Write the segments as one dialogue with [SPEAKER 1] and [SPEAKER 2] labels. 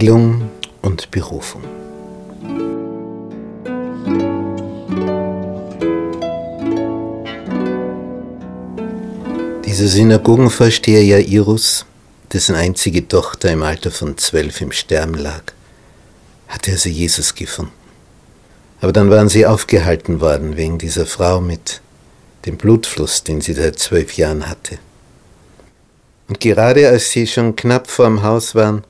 [SPEAKER 1] Heilung und Berufung. Dieser Synagogenvorsteher Jairus, dessen einzige Tochter im Alter von zwölf im Sterben lag, hatte also Jesus gefunden. Aber dann waren sie aufgehalten worden wegen dieser Frau mit dem Blutfluss, den sie seit zwölf Jahren hatte. Und gerade als sie schon knapp vorm Haus waren,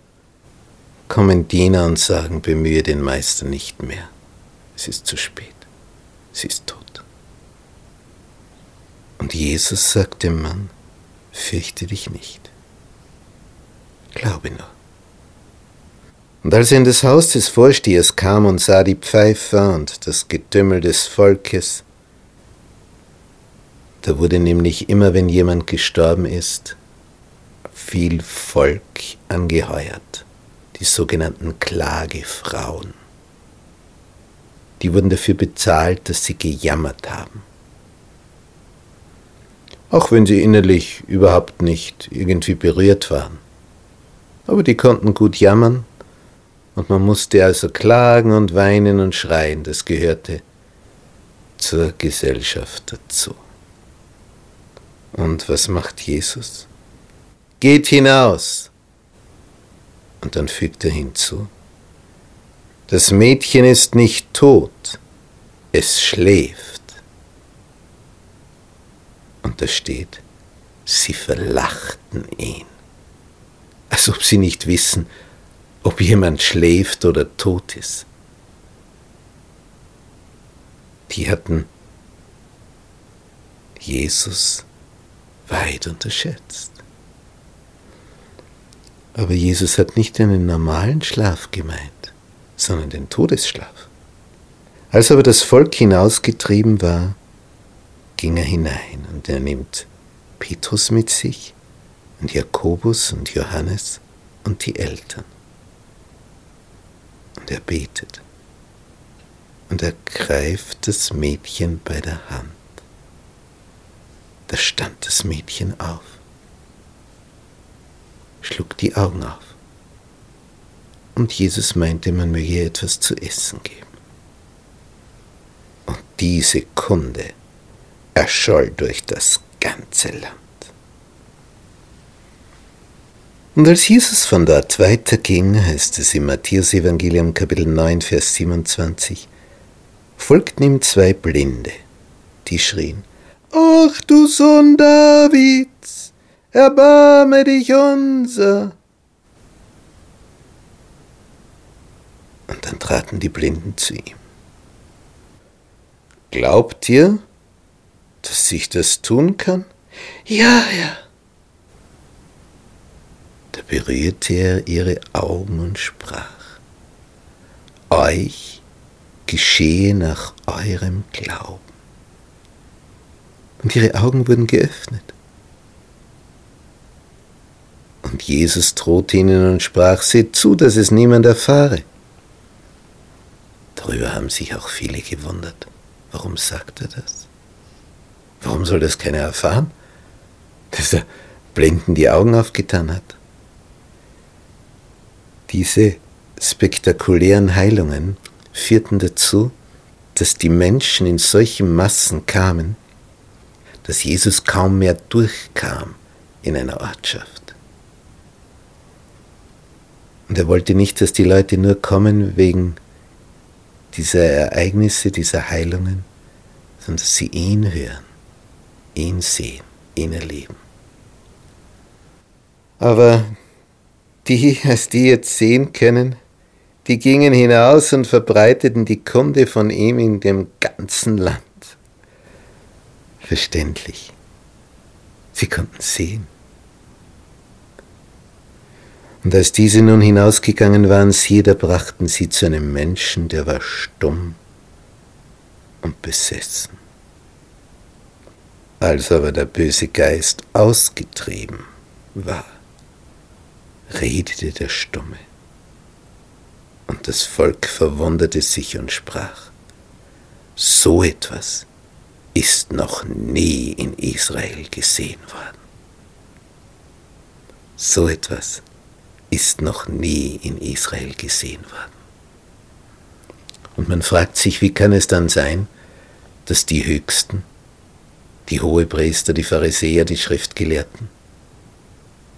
[SPEAKER 1] kommen Diener und sagen, bemühe den Meister nicht mehr. Es ist zu spät. Sie ist tot. Und Jesus sagt dem Mann, fürchte dich nicht. Glaube nur. Und als er in das Haus des Vorstehers kam und sah die Pfeifer und das Getümmel des Volkes, da wurde nämlich immer, wenn jemand gestorben ist, viel Volk angeheuert, die sogenannten Klagefrauen. Die wurden dafür bezahlt, dass sie gejammert haben. Auch wenn sie innerlich überhaupt nicht irgendwie berührt waren. Aber die konnten gut jammern und man musste also klagen und weinen und schreien, das gehörte zur Gesellschaft dazu. Und was macht Jesus? Geht hinaus! Und dann fügt er hinzu, das Mädchen ist nicht tot, es schläft. Und da steht, sie verlachten ihn, als ob sie nicht wissen, ob jemand schläft oder tot ist. Die hatten Jesus weit unterschätzt. Aber Jesus hat nicht einen normalen Schlaf gemeint, sondern den Todesschlaf. Als aber das Volk hinausgetrieben war, ging er hinein und er nimmt Petrus mit sich und Jakobus und Johannes und die Eltern und er betet. Und er greift das Mädchen bei der Hand. Da stand das Mädchen auf, schlug die Augen auf. Und Jesus meinte, man möge ihr etwas zu essen geben. Und diese Kunde erscholl durch das ganze Land. Und als Jesus von dort weiterging, heißt es im Matthäus-Evangelium Kapitel 9, Vers 27, folgten ihm zwei Blinde, die schrien, Ach du Sohn Davids, erbarme dich unser. Und dann traten die Blinden zu ihm. Glaubt ihr, dass ich das tun kann? Ja, ja da berührte er ihre Augen und sprach, Euch geschehe nach eurem Glauben. Und ihre Augen wurden geöffnet. Und Jesus drohte ihnen und sprach, seht zu, dass es niemand erfahre. Darüber haben sich auch viele gewundert. Warum sagt er das? Warum soll das keiner erfahren? Dass er Blinden die Augen aufgetan hat. Diese spektakulären Heilungen führten dazu, dass die Menschen in solchen Massen kamen, dass Jesus kaum mehr durchkam in einer Ortschaft. Und er wollte nicht, dass die Leute nur kommen wegen dieser Ereignisse, dieser Heilungen, sondern dass sie ihn hören, ihn sehen, ihn erleben. Aber die, als die jetzt sehen können, die gingen hinaus und verbreiteten die Kunde von ihm in dem ganzen Land. Verständlich. Sie konnten sehen. Und als diese nun hinausgegangen waren, siehe, da brachten sie zu einem Menschen, der war stumm und besessen. Als aber der böse Geist ausgetrieben war, redete der Stumme. Und das Volk verwunderte sich und sprach, so etwas ist noch nie in Israel gesehen worden. So etwas ist noch nie in Israel gesehen worden. Und man fragt sich, wie kann es dann sein, dass die Höchsten, die Hohepriester, die Pharisäer, die Schriftgelehrten,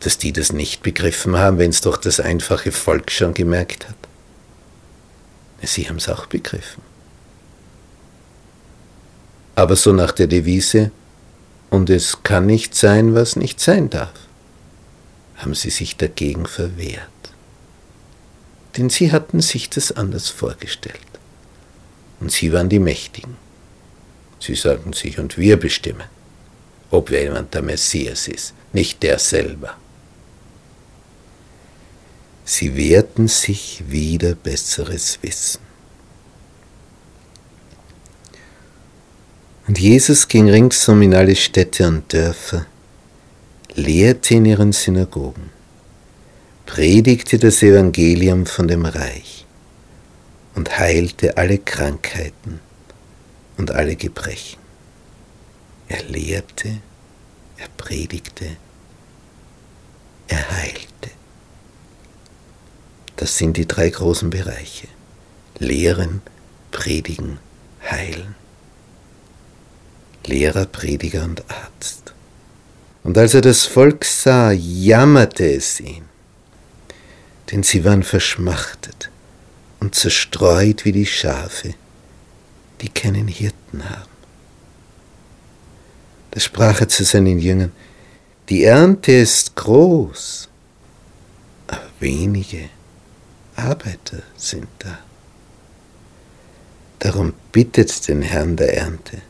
[SPEAKER 1] dass die das nicht begriffen haben, wenn es doch das einfache Volk schon gemerkt hat. Sie haben es auch begriffen. Aber so nach der Devise, und es kann nicht sein, was nicht sein darf, haben sie sich dagegen verwehrt. Denn sie hatten sich das anders vorgestellt. Und sie waren die Mächtigen. Sie sagten sich, und wir bestimmen, ob jemand der Messias ist, nicht der selber. Sie wehrten sich wieder besseres Wissen. Und Jesus ging ringsum in alle Städte und Dörfer, lehrte in ihren Synagogen, predigte das Evangelium von dem Reich und heilte alle Krankheiten und alle Gebrechen. Er lehrte, er predigte, er heilte. Das sind die drei großen Bereiche. Lehren, predigen, heilen. Lehrer, Prediger und Arzt. Und als er das Volk sah, jammerte es ihn, denn sie waren verschmachtet und zerstreut wie die Schafe, die keinen Hirten haben. Da sprach er zu seinen Jüngern, die Ernte ist groß, aber wenige Arbeiter sind da. Darum bittet den Herrn der Ernte,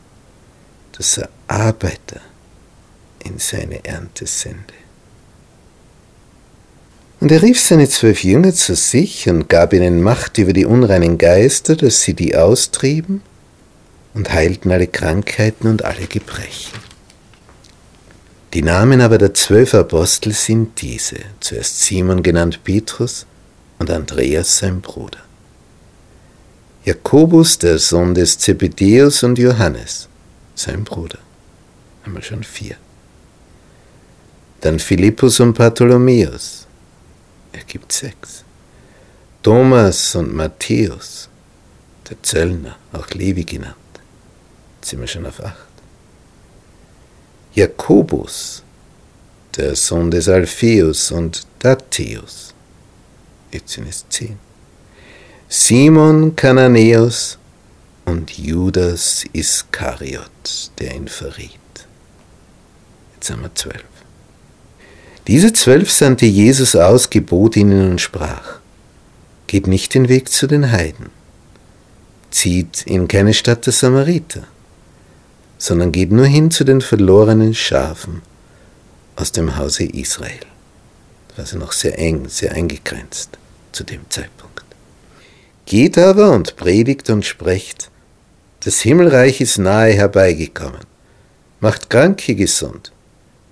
[SPEAKER 1] dass er Arbeiter in seine Ernte sende. Und er rief seine zwölf Jünger zu sich und gab ihnen Macht über die unreinen Geister, dass sie die austrieben und heilten alle Krankheiten und alle Gebrechen. Die Namen aber der zwölf Apostel sind diese, zuerst Simon genannt Petrus, und Andreas sein Bruder. Jakobus, der Sohn des Zebedeus und Johannes, sein Bruder. Haben wir schon vier. Dann Philippus und Bartholomäus, ergibt sechs. Thomas und Matthäus, der Zöllner, auch Levi genannt, sind wir schon auf acht. Jakobus, der Sohn des Alpheus und Dattheus, jetzt sind es zehn. Simon Kananäus und Judas Iskariot, der ihn verriet. Jetzt haben wir zwölf. Diese zwölf sandte Jesus aus, gebot ihnen und sprach, geht nicht den Weg zu den Heiden, zieht in keine Stadt der Samariter, sondern geht nur hin zu den verlorenen Schafen aus dem Hause Israel. War noch sehr eng, sehr eingegrenzt zu dem Zeitpunkt. Geht aber und predigt und sprecht, das Himmelreich ist nahe herbeigekommen, macht Kranke gesund,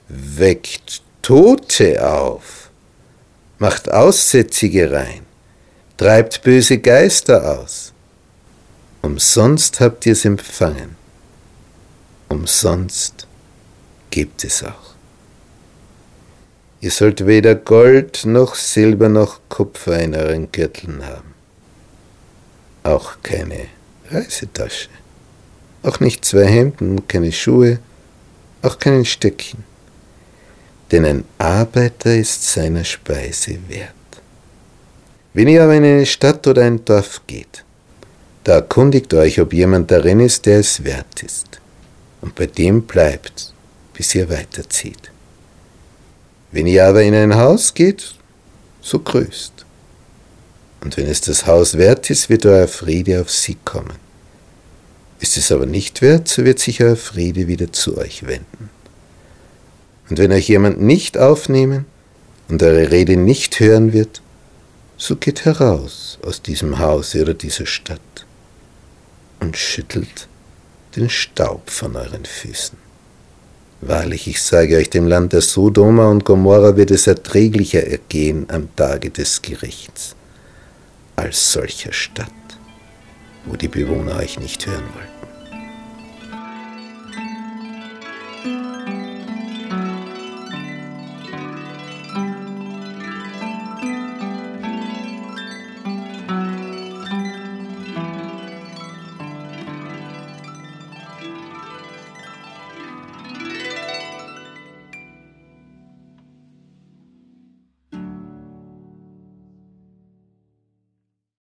[SPEAKER 1] weckt Tote auf, macht Aussätzige rein, treibt böse Geister aus. Umsonst habt ihr es empfangen, umsonst gebt es auch. Ihr sollt weder Gold noch Silber noch Kupfer in euren Gürteln haben. Auch keine Reisetasche. Auch nicht zwei Hemden, keine Schuhe, auch kein Stöckchen. Denn ein Arbeiter ist seiner Speise wert. Wenn ihr aber in eine Stadt oder ein Dorf geht, da erkundigt euch, ob jemand darin ist, der es wert ist. Und bei dem bleibt, bis ihr weiterzieht. Wenn ihr aber in ein Haus geht, so grüßt. Und wenn es das Haus wert ist, wird euer Friede auf sie kommen. Ist es aber nicht wert, so wird sich euer Friede wieder zu euch wenden. Und wenn euch jemand nicht aufnehmen und eure Rede nicht hören wird, so geht heraus aus diesem Hause oder dieser Stadt und schüttelt den Staub von euren Füßen. Wahrlich, ich sage euch, dem Land der Sodoma und Gomorra wird es erträglicher ergehen am Tage des Gerichts, als solcher Stadt, wo die Bewohner euch nicht hören wollten.